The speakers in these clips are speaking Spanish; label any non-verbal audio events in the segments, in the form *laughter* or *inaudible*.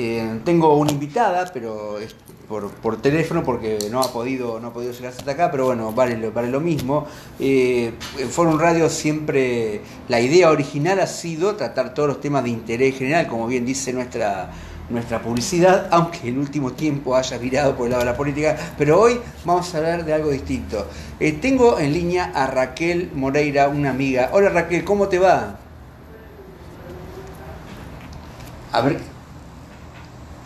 Eh, tengo una invitada, pero por, teléfono porque no ha podido no ha podido llegar hasta acá, pero bueno, vale, vale lo mismo. Eh, en Forum Radio siempre la idea original ha sido tratar todos los temas de interés general, como bien dice nuestra nuestra publicidad, aunque en último tiempo haya virado por el lado de la política, pero hoy vamos a hablar de algo distinto. Eh, tengo en línea a Raquel Moreira, una amiga. Hola Raquel, ¿cómo te va? A ver.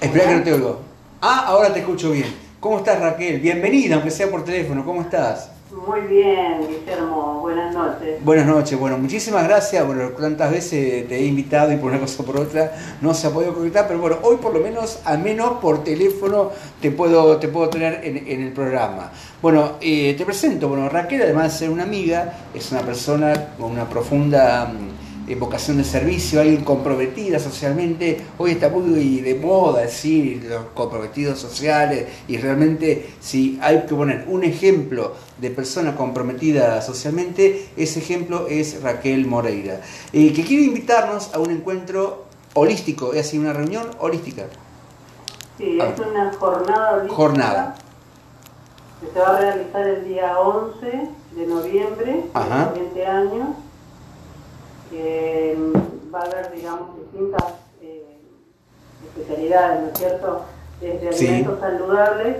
Espera que no te oigo. Ah, ahora te escucho bien. ¿Cómo estás Raquel? Bienvenida, aunque sea por teléfono. ¿Cómo estás? Muy bien, Guillermo. Buenas noches. Buenas noches. Bueno, muchísimas gracias. Bueno, tantas veces te he invitado y por una cosa o por otra no se ha podido conectar, pero bueno, hoy por lo menos, al menos por teléfono, te puedo, te puedo tener en, el programa. Bueno, eh, te presento. Bueno, Raquel, además de ser una amiga, es una persona con una profunda mm, vocación de servicio, alguien comprometida socialmente. Hoy está muy de moda decir los comprometidos sociales y realmente si hay que poner un ejemplo de persona comprometida socialmente, ese ejemplo es Raquel Moreira, eh, que quiere invitarnos a un encuentro holístico, es así, una reunión holística. Sí, es una jornada holística. Jornada. Que se va a realizar el día 11 de noviembre, de 20 años que va a haber, digamos, distintas eh, especialidades, ¿no es cierto? Desde alimentos saludables,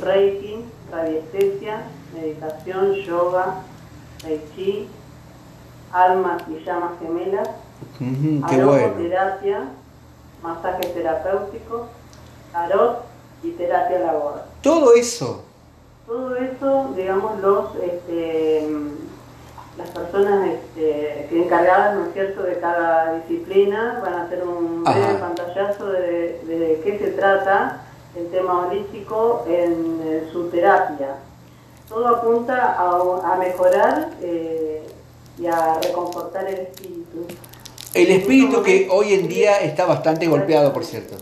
reiki, radiestesia, meditación, yoga, tai chi, almas y llamas gemelas, aromaterapia, masajes terapéuticos, tarot y terapia. Todo eso. Todo eso, digamos, los este, las personas este, encargadas, ¿no es cierto?, de cada disciplina van a hacer un breve pantallazo de, de, qué se trata el tema holístico en, su terapia. Todo apunta a, mejorar eh, y a reconfortar el espíritu. El espíritu que hoy en día está bastante golpeado, por cierto.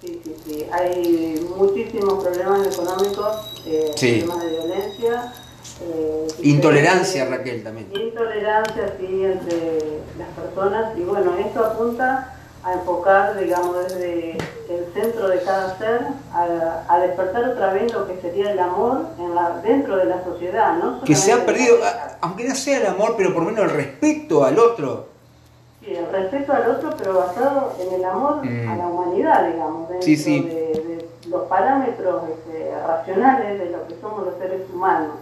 Sí, sí, sí. Hay muchísimos problemas económicos, eh, problemas de violencia eh, intolerancia, Raquel, también. Intolerancia, sí, entre las personas. Y bueno, esto apunta a enfocar, digamos, desde el centro de cada ser, a, despertar otra vez lo que sería el amor en la, dentro de la sociedad. ¿no? Que se ha perdido, aunque no sea el amor, pero por lo menos el respeto al otro. Sí, el respeto al otro, pero basado en el amor a mm. la humanidad, digamos, dentro De, los parámetros este, racionales de lo que somos los seres humanos.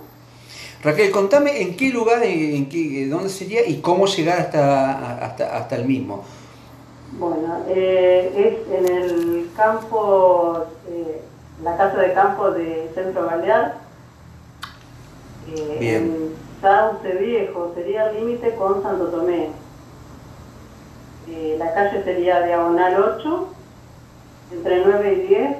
Raquel, contame en qué lugar, en qué, dónde sería y cómo llegar hasta, hasta, el mismo. Bueno, eh, es en el campo, eh, la casa de campo de Centro Balear, eh, en Sauce Viejo, sería el límite con Santo Tomé. la calle sería Diagonal 8, entre 9 y 10.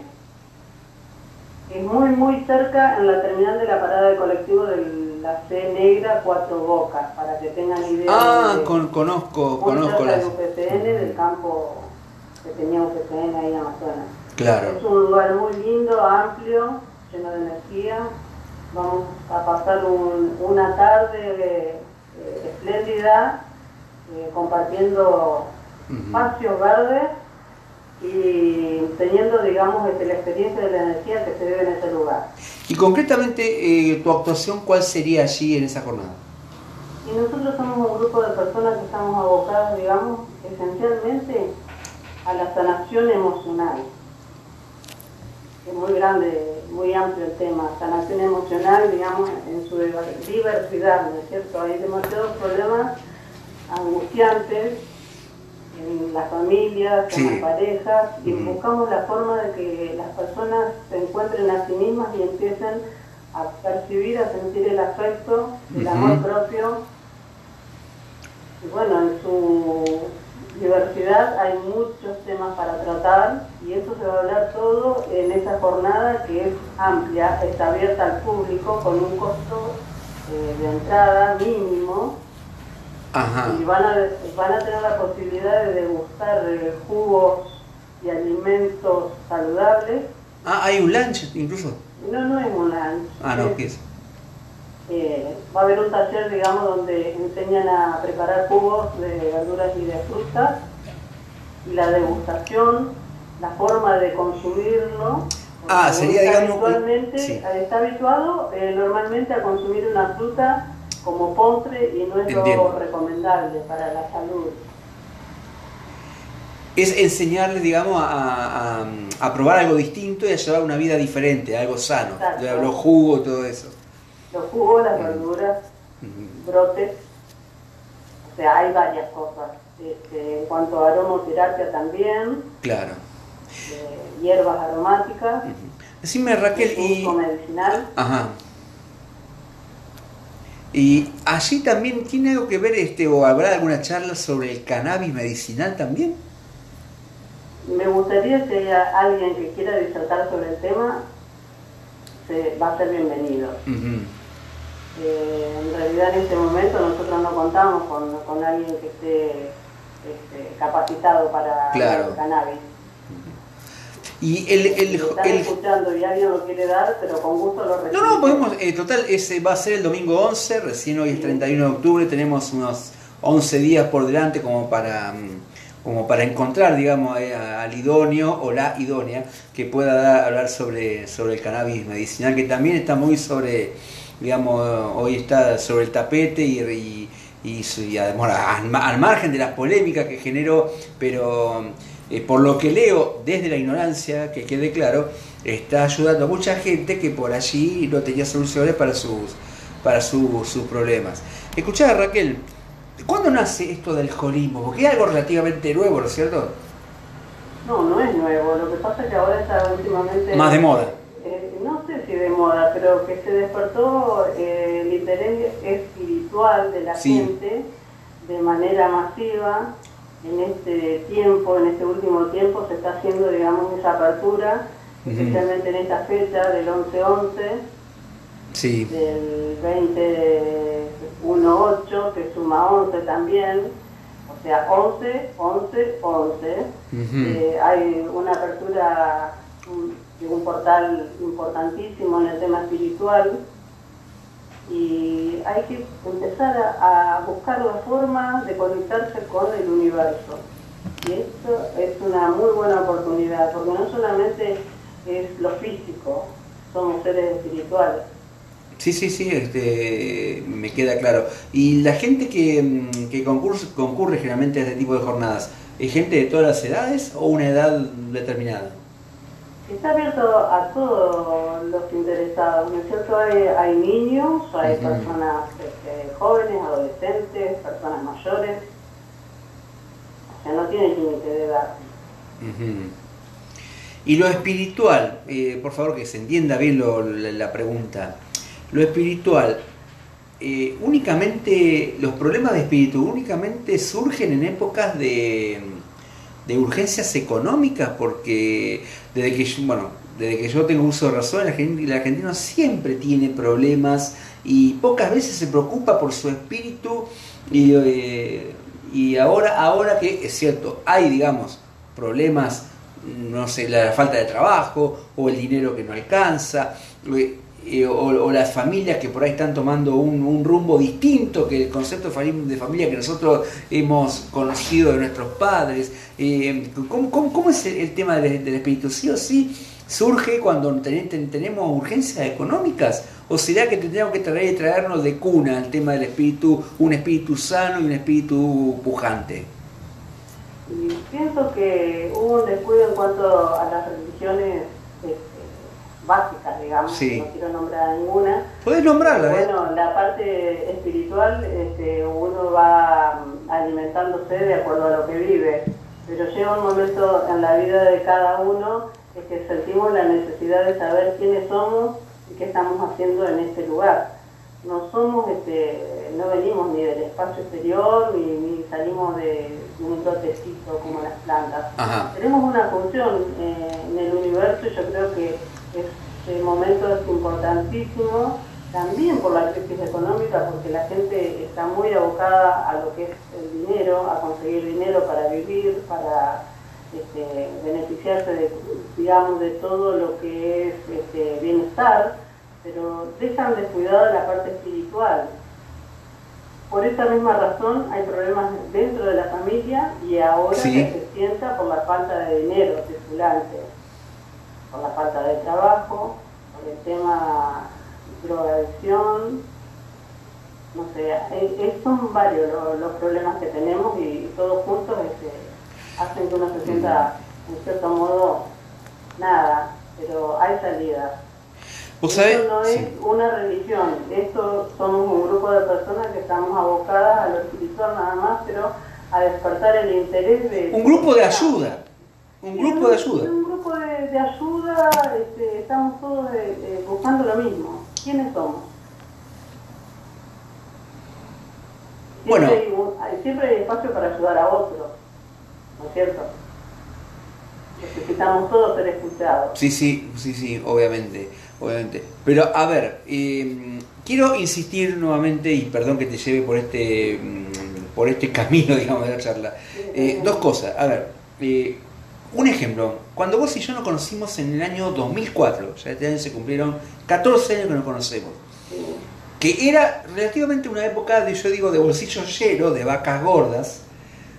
Es muy, muy cerca en la terminal de la parada de colectivo del la C negra Cuatro Bocas, para que tengan idea. Ah, con, conozco, conozco la UPCN del campo que tenía UPCN ahí en Amazonas. Claro. Es un lugar muy lindo, amplio, lleno de energía. Vamos a pasar una tarde eh, espléndida eh, compartiendo espacios verdes y teniendo, digamos, este, la experiencia de la energía que se vive en ese lugar. Y concretamente, eh, ¿tu actuación cuál sería allí en esa jornada? Y nosotros somos un grupo de personas que estamos abocadas, digamos, esencialmente a la sanación emocional. Es muy grande, muy amplio el tema. Sanación emocional, digamos, en su diversidad, ¿no es cierto? Hay demasiados problemas angustiantes en las familias, en las parejas, y buscamos la forma de que las personas se encuentren a sí mismas y empiecen a percibir, a sentir el afecto, el amor propio. Y bueno, en su diversidad hay muchos temas para tratar y eso se va a hablar todo en esa jornada que es amplia, está abierta al público con un costo eh, de entrada mínimo y van a, van a tener la posibilidad de degustar eh, jugos y alimentos saludables. Ah, hay un lunch incluso. No, no es un lunch. Ah, no, ¿qué es? Eh, va a haber un taller, digamos, donde enseñan a preparar jugos de verduras y de frutas y la degustación la forma de consumirlo. Ah, sería, digamos, habitualmente, sí. está habituado eh, normalmente a consumir una fruta como postre y no es Entiendo. lo recomendable para la salud. Es enseñarles, digamos, a, a- a probar algo distinto y a llevar una vida diferente, algo sano. Exacto. Los jugos, todo eso. Los jugos, las Mm. verduras, Ujú. brotes, o sea, hay varias cosas. Este, en cuanto a aromoterapia también, Claro. eh, hierbas aromáticas, Decime, Raquel, y... medicinal. Ajá. Y allí también tiene algo que ver, este, o habrá alguna charla sobre el cannabis medicinal también. Me gustaría que haya alguien que quiera disertar sobre el tema, se, va a ser bienvenido. Eh, en realidad en este momento nosotros no contamos con, con alguien que esté este, capacitado para Claro. el cannabis. Y el... el, Si están el- escuchando y alguien lo quiere dar, pero con gusto lo no, no, podemos, eh, total, ese va a ser el domingo 11, recién hoy es 31 de octubre, tenemos unos 11 días por delante como para, mm, como para encontrar, digamos, eh, al idóneo o la idónea que pueda dar- hablar sobre, sobre el cannabis medicinal, que también está muy sobre, digamos, hoy está sobre el tapete y, y, y y al, ma- al margen de las polémicas que generó, pero eh, por lo que leo desde la ignorancia, que quede claro, está ayudando a mucha gente que por allí no tenía soluciones para sus, para su- sus problemas. Escuchá, Raquel, ¿cuándo nace esto del holismo? Porque es algo relativamente nuevo, ¿no es cierto? No, no es nuevo. Lo que pasa es que ahora está últimamente... Más de moda. eh, no sé si de moda, pero que se despertó eh, el interés espiritual de la Sí. gente de manera masiva. En este tiempo, en este último tiempo, se está haciendo, digamos, esa apertura, Ujú. especialmente en esta fecha del 11-11, Sí. del 20-1-8, que suma 11 también, o sea, 11, 11, 11. Ujú. Eh, hay una apertura de un portal importantísimo en el tema espiritual y hay que empezar a, buscar la forma de conectarse con el universo. Y esto es una muy buena oportunidad, porque no solamente es lo físico, somos seres espirituales. Sí, sí, sí, este, me queda claro. Y la gente que, mm, que concurre, concurre generalmente a este tipo de jornadas, ¿es gente de todas las edades o una edad determinada? Está abierto a todos los interesados, ¿no es cierto? Hay, hay niños, hay personas este, jóvenes, adolescentes, personas mayores. O sea, no tiene límite de edad. Y lo espiritual, eh, por favor que se entienda bien lo- la, la pregunta. Lo espiritual, eh, únicamente, los problemas de espíritu únicamente surgen en épocas de, de urgencias económicas, porque desde que yo, bueno, desde que yo tengo uso de razón, el argen- el argentino siempre tiene problemas y pocas veces se preocupa por su espíritu y, eh, y ahora, ahora que es cierto, hay digamos problemas, no sé, la falta de trabajo o el dinero que no alcanza, eh, o, las familias que por ahí están tomando un, rumbo distinto que el concepto de fami- de familia que nosotros hemos conocido de nuestros padres. Eh, ¿cómo, es el, tema del, espíritu? ¿Sí o sí surge cuando ten- ten- tenemos urgencias económicas? ¿O será que tendríamos que traer y traernos de cuna el tema del espíritu, un espíritu sano y un espíritu pujante? Y pienso que hubo un descuido en cuanto a las religiones este, básicas, digamos, Sí. no quiero nombrar ninguna. Podés nombrarla, ¿eh? Bueno, la parte espiritual, este, uno va mm, alimentándose de acuerdo a lo que vive, pero llega un momento en la vida de cada uno en que sentimos la necesidad de saber quiénes somos y qué estamos haciendo en este lugar. No somos, este, no venimos ni del espacio exterior ni, ni salimos de, un brotecito como las plantas. Ajá. Tenemos una función eh, en el universo y yo creo que este momento es importantísimo también por la crisis económica, porque la gente está muy abocada a lo que es el dinero, a conseguir dinero para vivir, para este, beneficiarse de, digamos, de todo lo que es este, bienestar, pero dejan descuidada la parte espiritual. Por esa misma razón hay problemas dentro de la familia y ahora Sí. que se sienta por la falta de dinero, circulante, por la falta de trabajo, por el tema drogadicción, no sé, son varios los, problemas que tenemos y todos juntos este, hacen que uno se sienta en cierto modo nada, pero hay salida. Esto no es una religión, esto somos un grupo de personas que estamos abocadas a lo espiritual nada más, pero a despertar el interés de... Un grupo de ayuda, un grupo de ayuda. Grupo de, ayuda, este, estamos todos eh, eh, buscando lo mismo. ¿Quiénes somos? bueno. Hay, siempre hay espacio para ayudar a otros, ¿no es cierto? Necesitamos todos ser escuchados. Sí, sí, sí, sí, obviamente, obviamente. Pero a ver, em, quiero insistir nuevamente, y perdón que te lleve por este, mm, por este camino, *laughs* digamos, de la charla. Eh, dos cosas. A ver, eh, un ejemplo. Cuando vos y yo nos conocimos en el año 2004, ya este año se cumplieron 14 años que nos conocemos que era relativamente una época de, yo digo, de bolsillo lleno, de vacas gordas,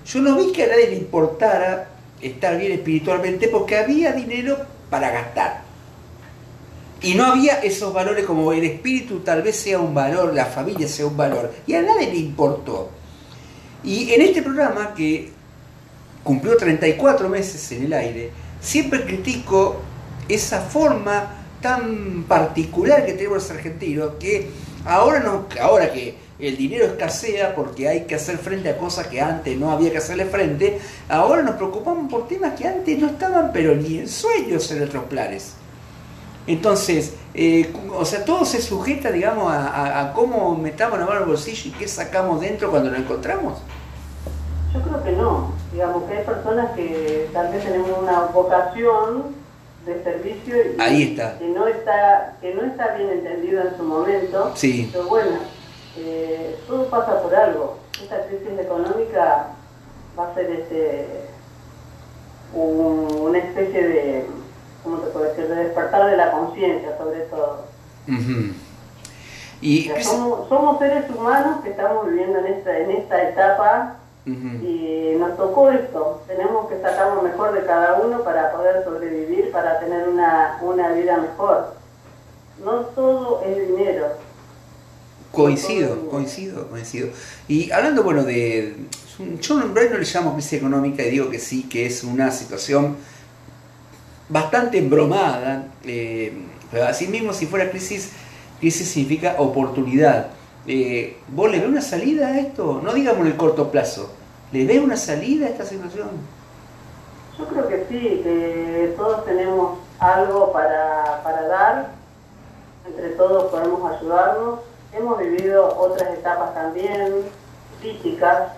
yo no vi que a nadie le importara estar bien espiritualmente porque había dinero para gastar. Y no había esos valores como el espíritu tal vez sea un valor, la familia sea un valor. Y a nadie le importó. Y en este programa que cumplió 34 meses en el aire, siempre critico esa forma tan particular que tenemos los argentinos, que Ahora, no, ahora que el dinero escasea porque hay que hacer frente a cosas que antes no había que hacerle frente, ahora nos preocupamos por temas que antes no estaban, pero ni en sueños en nuestros planes. Entonces, eh, o sea, todo se sujeta, digamos, a, cómo metamos la mano el bolsillo y qué sacamos dentro cuando lo encontramos. Yo creo que no. Digamos que hay personas que tal vez tenemos una vocación de servicio y que no está que no está bien entendido en su momento. Pero bueno eh, todo pasa por algo. Esta crisis económica va a ser este una especie de cómo te puedo decir de despertar de la conciencia sobre todo. Y somos, somos seres humanos que estamos viviendo en esta en esta etapa y nos tocó esto, tenemos que sacar lo mejor de cada uno para poder sobrevivir, para tener una, una vida mejor. No todo es dinero. Coincido, coincido, coincido. Y hablando, bueno, de... Yo no le llamo crisis económica y digo que sí, que es una situación bastante embromada, eh, pero así mismo si fuera crisis, crisis significa oportunidad. Eh, ¿Vos le ves una salida a esto? No digamos en el corto plazo. ¿Le ves una salida a esta situación? Yo creo que sí, que todos tenemos algo para, dar, entre todos podemos ayudarnos. Hemos vivido otras etapas también críticas,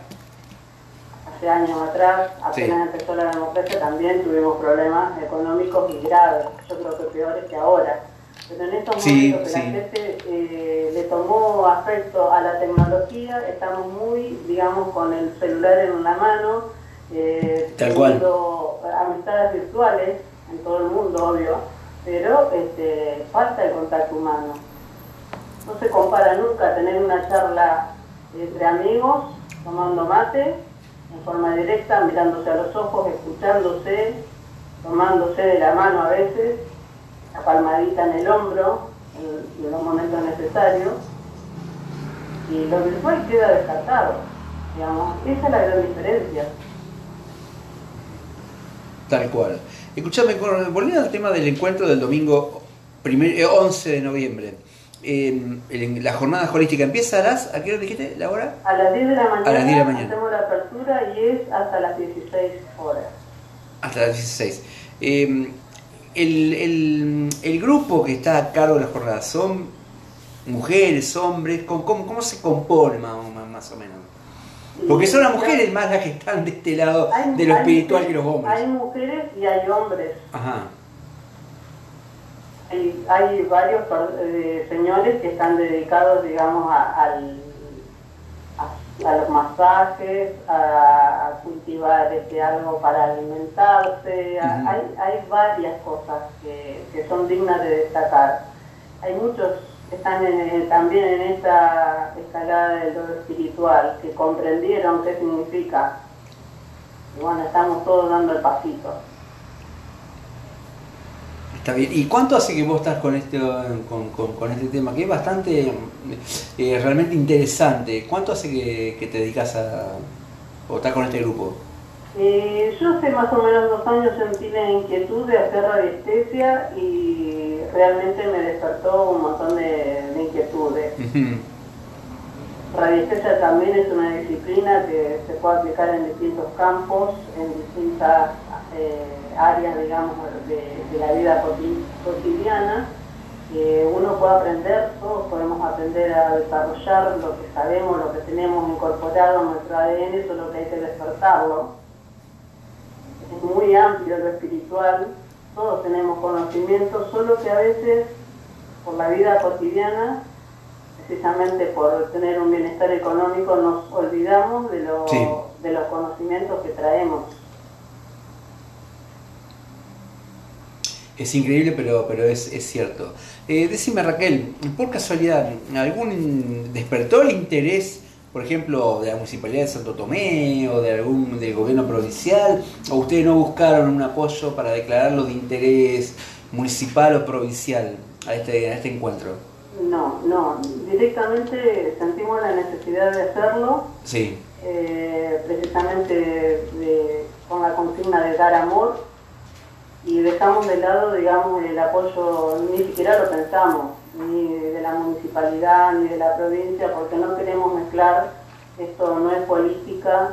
hace años atrás, apenas empezó la democracia también tuvimos problemas económicos y graves, yo creo que peores que ahora. Pero en estos momentos que la gente eh, le tomó afecto a la tecnología, estamos muy, digamos, con el celular en la mano, eh, amistades virtuales en todo el mundo, obvio, pero este, falta el contacto humano. No se compara nunca tener una charla entre amigos, tomando mate, en forma directa, mirándose a los ojos, escuchándose, tomándose de la mano a veces, la palmadita en el hombro en, los momentos necesarios y lo virtual queda descartado. Digamos, esa es la gran diferencia. Tal cual. Escuchame, volviendo al tema del encuentro del domingo primer, 11 eh, de noviembre. Eh, la jornada holística empieza a las, ¿a qué hora dijiste la hora? A las 10 de la mañana. A las 10 de la mañana. Hacemos la apertura y es hasta las 16 horas. Hasta las 16. Eh, el, el, grupo que está a cargo de la jornada son mujeres, hombres, ¿cómo, cómo se compone más, más, o menos? Porque son las mujeres más las que están de este lado de lo espiritual que los hombres. Hay mujeres y hay hombres. Ajá. Hay, hay varios eh, señores que están dedicados, digamos, al a los masajes, a, cultivar este, algo para alimentarse, hay, hay varias cosas que, que, son dignas de destacar. Hay muchos que están también en esta escalada del lo espiritual, que comprendieron qué significa. Y bueno, estamos todos dando el pasito. Está bien. ¿Y cuánto hace que vos estás con este, con, con, este tema? Que es bastante, eh, realmente interesante. ¿Cuánto hace que, que, te dedicas a, o estás con este grupo? Eh, yo hace más o menos dos años sentí la inquietud de hacer radiestesia y realmente me despertó un montón de, inquietudes. Radiestesia también es una disciplina que se puede aplicar en distintos campos, en distintas eh, áreas, digamos, de, la vida cotidiana. uno puede aprender, todos podemos aprender a desarrollar lo que sabemos, lo que tenemos incorporado en nuestro ADN, solo que hay que despertarlo. Es muy amplio lo espiritual, todos tenemos conocimiento, solo que a veces por la vida cotidiana precisamente por tener un bienestar económico nos olvidamos de, de los conocimientos que traemos. Es increíble, pero, pero es, cierto. Eh, decime, Raquel, por casualidad, ¿algún despertó el interés, por ejemplo, de la Municipalidad de Santo Tomé o de algún del gobierno provincial? ¿O ustedes no buscaron un apoyo para declararlo de interés municipal o provincial a este, a este encuentro? No, no, directamente sentimos la necesidad de hacerlo. Sí. Eh, precisamente con la consigna de dar amor dejamos de lado, digamos, el apoyo, ni siquiera lo pensamos, ni de la municipalidad, ni de la provincia, porque no queremos mezclar, esto no es política,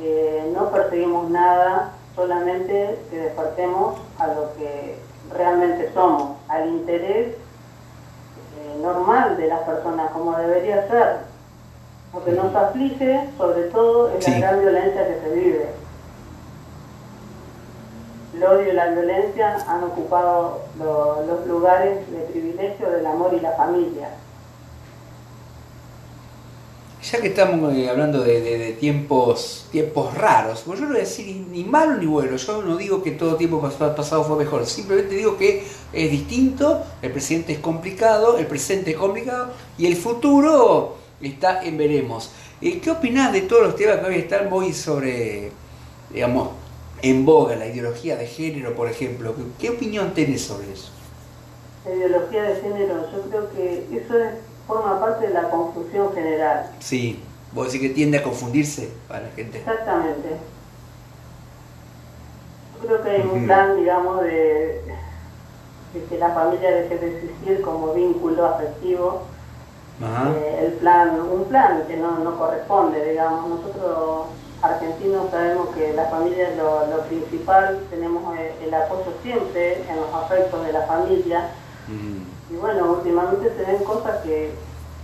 eh, no perseguimos nada, solamente que despertemos a lo que realmente somos, al interés eh, normal de las personas, como debería ser. Lo que nos aflige, sobre todo, es la gran violencia que se vive el odio y la violencia han ocupado los lugares de privilegio del amor y la familia. Ya que estamos eh, hablando de, tiempos tiempos raros, pues yo no voy a decir ni malo ni bueno, yo no digo que todo tiempo pasado fue mejor, simplemente digo que es distinto, el presente es complicado, el presente es complicado y el futuro está en veremos. Eh, ¿Qué opinás de todos los temas que hoy están muy sobre, digamos, en boga, la ideología de género, por ejemplo. ¿Qué opinión tenés sobre eso? La ideología de género, yo creo que eso forma parte de la confusión general. Sí, vos decís que tiende a confundirse para la gente. Exactamente. Yo creo que hay un plan, digamos, de, que la familia deje de existir como vínculo afectivo. Eh, el plan, un plan que no, no corresponde, digamos. Nosotros argentinos sabemos que la familia es lo, principal, tenemos eh, el, apoyo siempre en los afectos de la familia. Y bueno, últimamente se ven cosas que,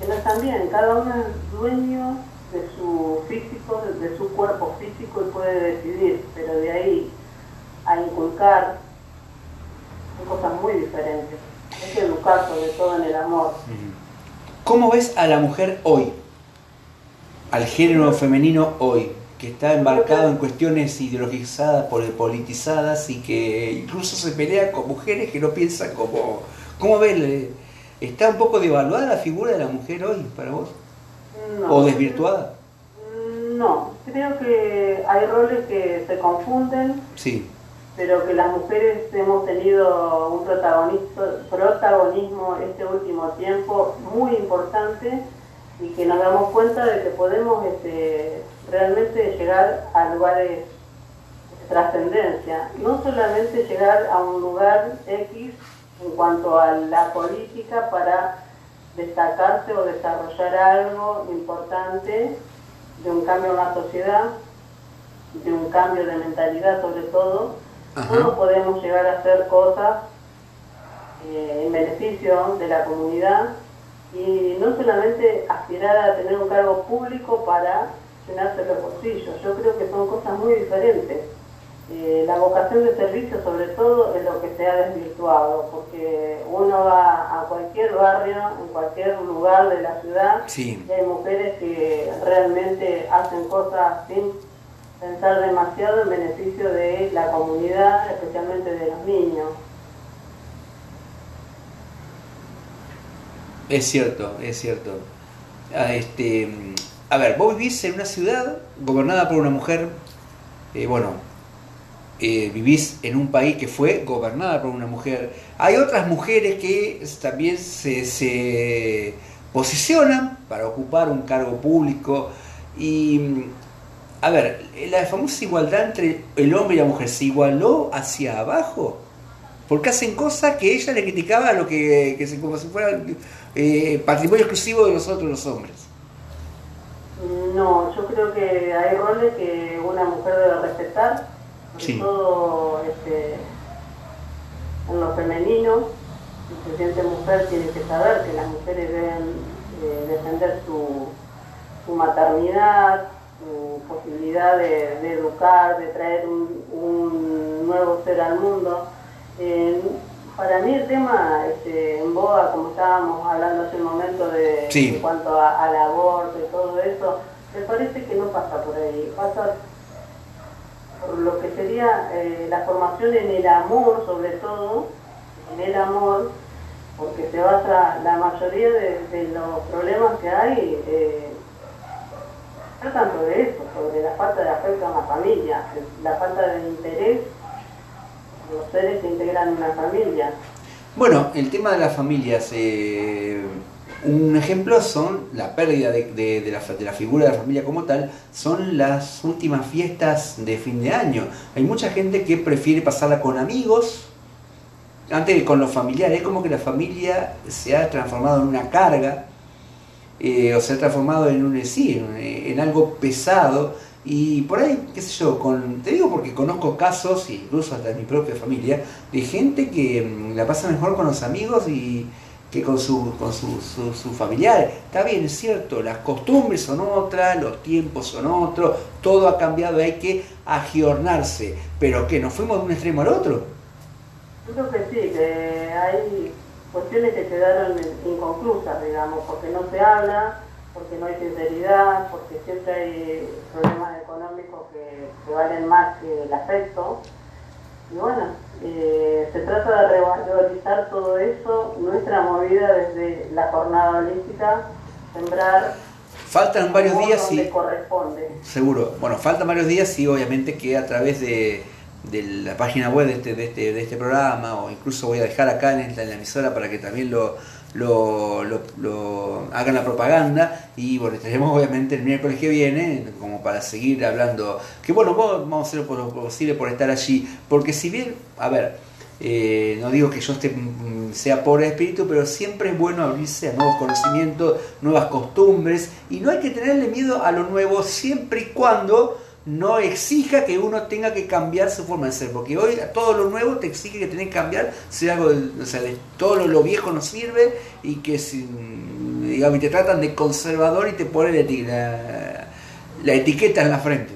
no están bien. Cada uno es dueño de su físico, de, su cuerpo físico y puede decidir, pero de ahí a inculcar son cosas muy diferentes. Hay que educar sobre todo en el amor. ¿Cómo ves a la mujer hoy? Al género femenino hoy que está embarcado en cuestiones ideologizadas, politizadas y que incluso se pelea con mujeres que no piensan como... ¿Cómo ves? ¿Está un poco devaluada la figura de la mujer hoy para vos? ¿O desvirtuada? No, creo que hay roles que se confunden. Sí. Pero que las mujeres hemos tenido un protagonismo este último tiempo muy importante y que nos damos cuenta de que podemos este, realmente llegar a lugares de trascendencia, no solamente llegar a un lugar X en cuanto a la política para destacarse o desarrollar algo importante de un cambio en la sociedad, de un cambio de mentalidad sobre todo, no podemos llegar a hacer cosas eh, en beneficio de la comunidad y no solamente aspirar a tener un cargo público para llenarse los bolsillos. Yo creo que son cosas muy diferentes. Eh, la vocación de servicio sobre todo es lo que se ha desvirtuado, porque uno va a cualquier barrio, en cualquier lugar de la ciudad, y hay mujeres que realmente hacen cosas sin pensar demasiado en beneficio de la comunidad, especialmente de los niños. Es cierto, es cierto. Ah, este, a ver, vos vivís en una ciudad gobernada por una mujer, eh, bueno, eh, vivís en un país que fue gobernada por una mujer. Hay otras mujeres que también se, posicionan para ocupar un cargo público y a ver, la famosa igualdad entre el hombre y la mujer se igualó hacia abajo porque hacen cosas que ella le criticaba lo que como si fuera eh, patrimonio exclusivo de nosotros los hombres. No, yo creo que hay roles que una mujer debe respetar, sobre todo este, en lo femenino. Si se siente mujer, tiene que saber que las mujeres deben eh, defender su, su, maternidad, su posibilidad de, educar, de traer un, un, nuevo ser al mundo. para mí el tema este, en boga, como estábamos hablando hace un momento de, en cuanto al aborto y todo eso, me parece que no pasa por ahí, pasa por lo que sería eh, la formación en el amor sobre todo, en el amor, porque se basa la mayoría de, los problemas que hay, eh, tratan sobre eso, sobre la falta de afecto a la familia, la falta de interés los seres que integran una familia. Bueno, el tema de las familias, eh, un ejemplo son la pérdida de, la, figura de la familia como tal, son las últimas fiestas de fin de año. Hay mucha gente que prefiere pasarla con amigos antes que con los familiares. Es como que la familia se ha transformado en una carga eh, o se ha transformado en un sí, en, algo pesado. Y por ahí, qué sé yo, con, te digo porque conozco casos, incluso hasta de mi propia familia, de gente que mm, la pasa mejor con los amigos y, que con, su, con sus su, familiares. Está bien, es cierto, las costumbres son otras, los tiempos son otros, todo ha cambiado, hay que agiornarse. Pero que nos fuimos de un extremo al otro. Yo creo que sí, que hay cuestiones que quedaron inconclusas, digamos, porque no se habla, porque no hay sinceridad, porque siempre hay problemas económicos que, que valen más que el afecto. Y bueno, eh, se trata de revalorizar todo eso, nuestra movida desde la jornada holística, sembrar. Faltan varios días y. corresponde. Seguro. Bueno, faltan varios días y obviamente que a través de, la página web de este, de este, de este programa, o incluso voy a dejar acá en la emisora para que también lo, lo, lo, hagan la propaganda y bueno, tenemos obviamente el miércoles que viene como para seguir hablando, que bueno, vamos a hacer lo posible por estar allí, porque si bien, a ver, eh, no digo que yo esté, mm, sea pobre de espíritu, pero siempre es bueno abrirse a nuevos conocimientos, nuevas costumbres y no hay que tenerle miedo a lo nuevo siempre y cuando no exija que uno tenga que cambiar su forma de ser, porque hoy todo lo nuevo te exige que tenés que cambiar, si algo, o sea, todo lo, viejo no sirve y que si, digamos, te tratan de conservador y te ponen la, la, etiqueta en la frente.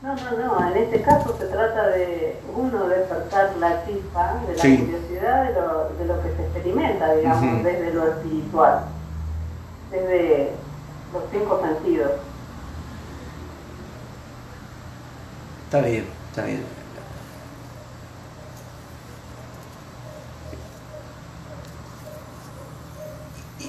No, no, no, en este caso se trata de uno despertar la chispa de la curiosidad de lo, de lo, que se experimenta, digamos, desde lo espiritual, desde los cinco sentidos. Está bien, está bien.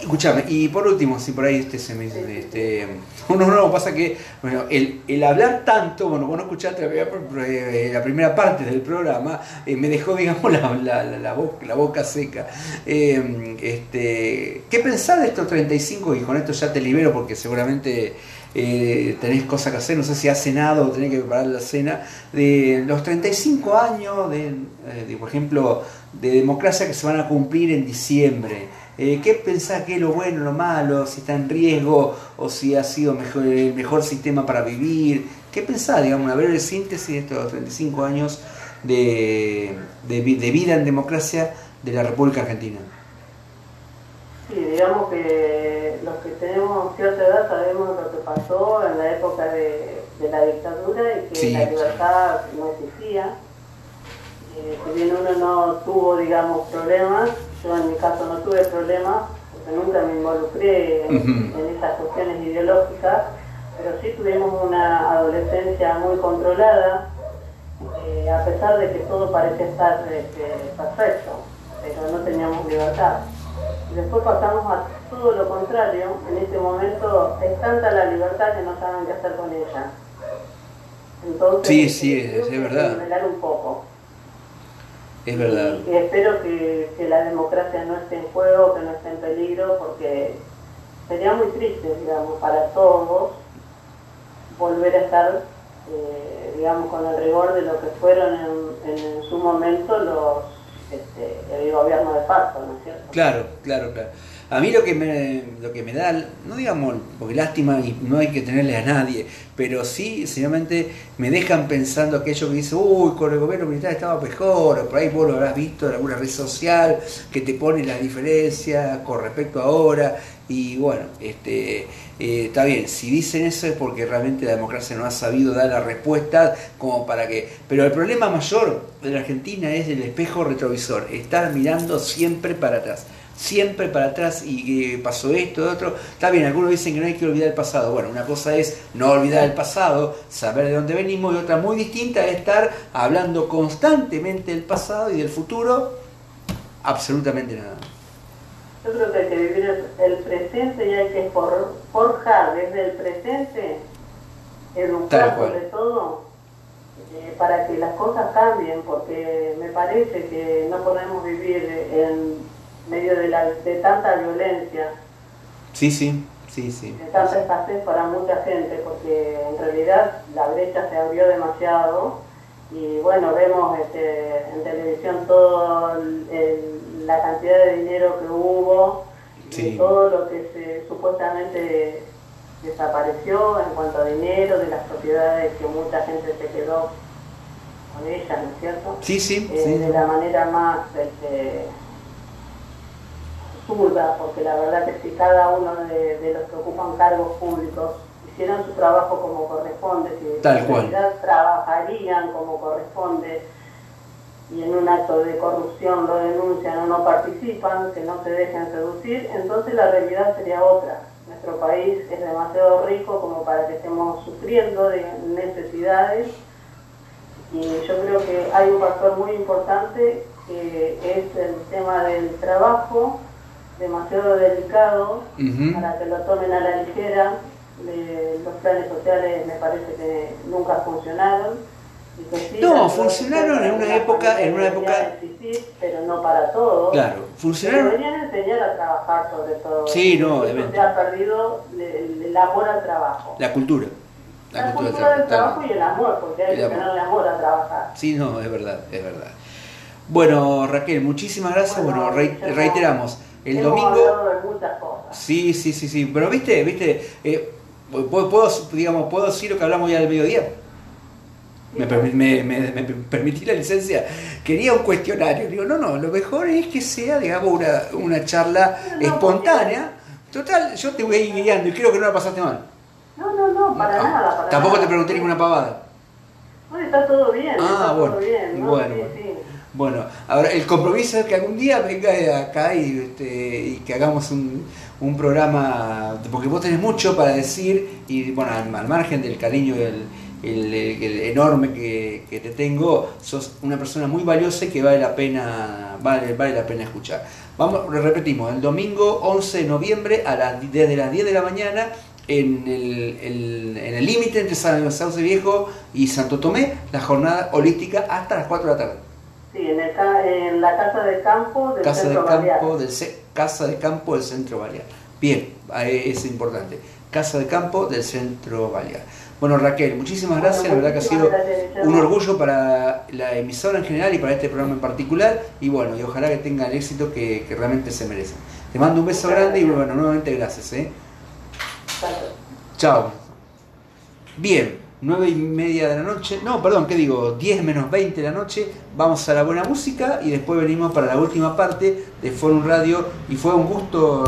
Escúchame, y por último, si por ahí este se me este, *laughs* uno no, pasa que, bueno, el, hablar tanto, bueno, vos no escuchaste la, eh, primera parte del programa, eh, me dejó, *laughs* digamos, la, la, boca, la boca, seca. Eh, este, ¿Qué pensar de estos 35? Y con esto ya te libero porque seguramente eh, tenés cosas que hacer, no sé si has cenado o tenés que preparar la cena, de los 35 años, de, eh, por ejemplo, de democracia que se van a cumplir en diciembre. Eh, ¿Qué pensás que es lo bueno, lo malo, si está en riesgo o si ha sido mejor, el mejor sistema para vivir? ¿Qué pensás, digamos, una breve síntesis de estos 35 años de, de, de vida en democracia de la República Argentina? Sí, digamos que los que tenemos cierta edad sabemos lo que pasó en la época de, la dictadura y que la libertad no existía. Eh, si bien uno no tuvo, digamos, problemas, yo en mi caso no tuve problemas, porque nunca me involucré en, esas cuestiones ideológicas, pero sí tuvimos una adolescencia muy controlada, eh, a pesar de que todo parecía estar este, perfecto, pero no teníamos libertad. Después pasamos a todo lo contrario. En este momento es tanta la libertad que no saben qué hacer con ella. Entonces, Sí, sí, es- verdad. un poco. Es verdad. Y espero que, que la democracia no esté en juego, que no esté en peligro, porque sería muy triste, digamos, para todos volver a estar, eh, digamos, con el rigor de lo que fueron en, en su momento los este, el gobierno de facto, ¿no es cierto? Claro, claro, claro. A mí lo que me, lo que me da, no digamos, porque lástima y no hay que tenerle a nadie, pero sí, sencillamente me dejan pensando aquello que dice, uy, con el gobierno militar estaba mejor, o por ahí vos lo habrás visto en alguna red social que te pone la diferencia con respecto a ahora, y bueno, este, eh, está bien, si dicen eso es porque realmente la democracia no ha sabido dar la respuesta como para que... Pero el problema mayor de la Argentina es el espejo retrovisor, estar mirando siempre para atrás siempre para atrás y que pasó esto, otro. Está bien, algunos dicen que no hay que olvidar el pasado. Bueno, una cosa es no olvidar el pasado, saber de dónde venimos, y otra muy distinta es estar hablando constantemente del pasado y del futuro, absolutamente nada. Yo creo que hay que vivir el, presente y hay que for- forjar desde el presente, educar sobre todo, eh, para que las cosas cambien, porque me parece que no podemos vivir en medio de, la, de tanta violencia, Sí, sí, sí, sí. de tanta escasez para mucha gente, porque en realidad la brecha se abrió demasiado y bueno, vemos este, en televisión toda la cantidad de dinero que hubo, Sí. y todo lo que se supuestamente desapareció en cuanto a dinero, de las propiedades que mucha gente se quedó con ellas, ¿no es cierto? Sí, sí, Eh, sí. de la manera más este, absurda, porque la verdad que si cada uno de, de los que ocupan cargos públicos hicieran su trabajo como corresponde, si Tal en cual. realidad trabajarían como corresponde y en un acto de corrupción lo denuncian o no participan, que no se dejen seducir, entonces la realidad sería otra. Nuestro país es demasiado rico como para que estemos sufriendo de necesidades y yo creo que hay un factor muy importante que es el tema del trabajo, demasiado delicado para que lo tomen a la ligera. Los planes sociales me parece que nunca funcionaron. y que sí, No, funcionaron en una época- en una época- existir, pero no para todos. Claro, funcionaron. Deberían enseñar a trabajar sobre todo. Sí, no. Se ha perdido el, amor al trabajo. La cultura. La, cultura del trabajo y el amor, porque hay El que tenerle amor a trabajar. Sí, no, es verdad, es verdad. Bueno, Raquel, muchísimas gracias. Bueno, reiteramos, el hemos domingo... hablado de muchas cosas. Sí, sí, sí, sí. Pero viste, viste, eh, puedo, puedo, digamos, puedo decir lo que hablamos ya del mediodía. Me, permi- me, me- me permití la licencia. Quería un cuestionario. Digo, no, no, lo mejor es que sea, digamos, una, una charla No, no, espontánea. Total, yo te voy a ir guiando y creo que no la pasaste mal. No, no, no, para Ah, nada. Para Tampoco nada. te pregunté ninguna pavada. No, está todo bien. Ah, está bueno. Todo bien, ¿no? Bueno, Sí, bueno. sí. Bueno, ahora el compromiso es que algún día venga acá y, este, y que hagamos un, programa, porque vos tenés mucho para decir y bueno, al, margen del cariño el, enorme que, te tengo, sos una persona muy valiosa y que vale la pena, vale, vale la pena escuchar. Vamos, repetimos, el domingo 11 de noviembre a las, desde las 10 de la mañana en el el- en el límite entre San Sauce Viejo y Santo Tomé, la jornada holística hasta las 4 de la tarde. Sí, en, el ca- en la casa de campo del Casa de Centro campo Balear. del Casa de campo del Centro Balear. Bien, es importante. Casa de campo del Centro Balear. Bueno, Raquel, muchísimas Bueno, gracias. La verdad que ha sido un orgullo para la emisora en general y para este programa en particular. Y bueno, y ojalá que tenga el éxito que, que realmente se merecen. Te mando un beso grande y bueno, nuevamente gracias. ¿eh? Chao. Bien, nueve y media de la noche, no, perdón, ¿qué digo? 10 menos 20 de la noche, vamos a la buena música y después venimos para la última parte de Forum Radio. Y fue un gusto